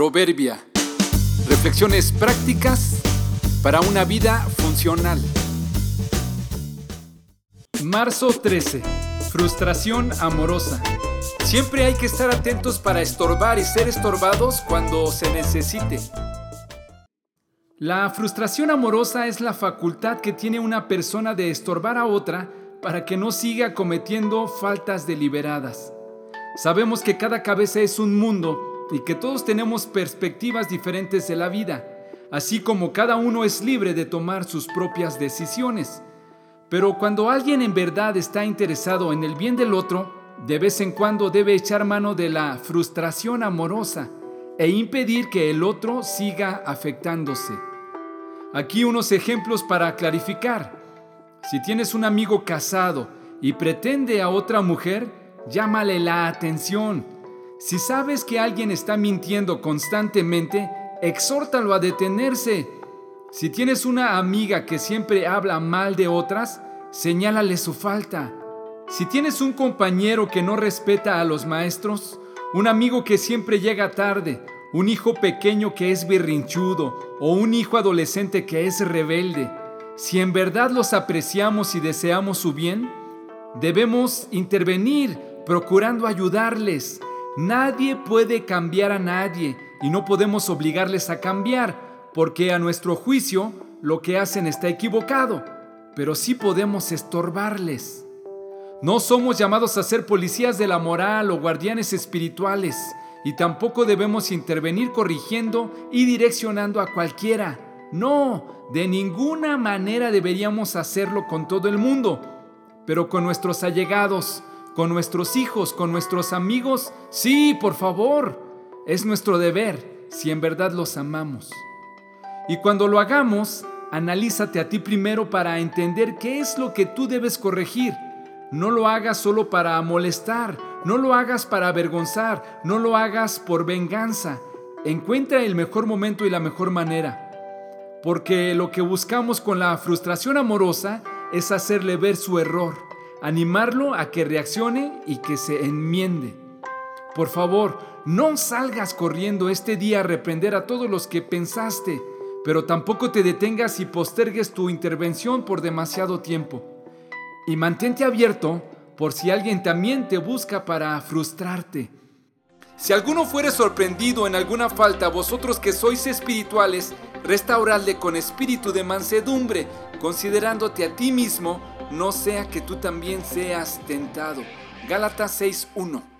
Proverbia. Reflexiones prácticas para una vida funcional. Marzo 13. Frustración amorosa. Siempre hay que estar atentos para estorbar y ser estorbados cuando se necesite. La frustración amorosa es la facultad que tiene una persona de estorbar a otra para que no siga cometiendo faltas deliberadas. Sabemos que cada cabeza es un mundo y que todos tenemos perspectivas diferentes de la vida, así como cada uno es libre de tomar sus propias decisiones. Pero cuando alguien en verdad está interesado en el bien del otro, de vez en cuando debe echar mano de la frustración amorosa e impedir que el otro siga afectándose. Aquí unos ejemplos para clarificar. Si tienes un amigo casado y pretende a otra mujer, llámale la atención si sabes que alguien está mintiendo constantemente, exhórtalo a detenerse. Si tienes una amiga que siempre habla mal de otras, señálale su falta. Si tienes un compañero que no respeta a los maestros, un amigo que siempre llega tarde, un hijo pequeño que es berrinchudo o un hijo adolescente que es rebelde, si en verdad los apreciamos y deseamos su bien, debemos intervenir procurando ayudarles Nadie puede cambiar a nadie y no podemos obligarles a cambiar, porque a nuestro juicio lo que hacen está equivocado, pero sí podemos estorbarles. No somos llamados a ser policías de la moral o guardianes espirituales, y tampoco debemos intervenir corrigiendo y direccionando a cualquiera. No, de ninguna manera deberíamos hacerlo con todo el mundo, pero con nuestros allegados, con nuestros hijos, con nuestros amigos. Sí, por favor. Es nuestro deber si en verdad los amamos. Y cuando lo hagamos, analízate a ti primero para entender qué es lo que tú debes corregir. No lo hagas solo para molestar, no lo hagas para avergonzar, no lo hagas por venganza. Encuentra el mejor momento y la mejor manera. Porque lo que buscamos con la frustración amorosa es hacerle ver su error animarlo a que reaccione y que se enmiende. Por favor, no salgas corriendo este día a reprender a todos los que pensaste, pero tampoco te detengas y postergues tu intervención por demasiado tiempo. Y mantente abierto por si alguien también te busca para frustrarte. Si alguno fuere sorprendido en alguna falta, vosotros que sois espirituales, restauradle con espíritu de mansedumbre, considerándote a ti mismo no sea que tú también seas tentado. Gálatas 6.1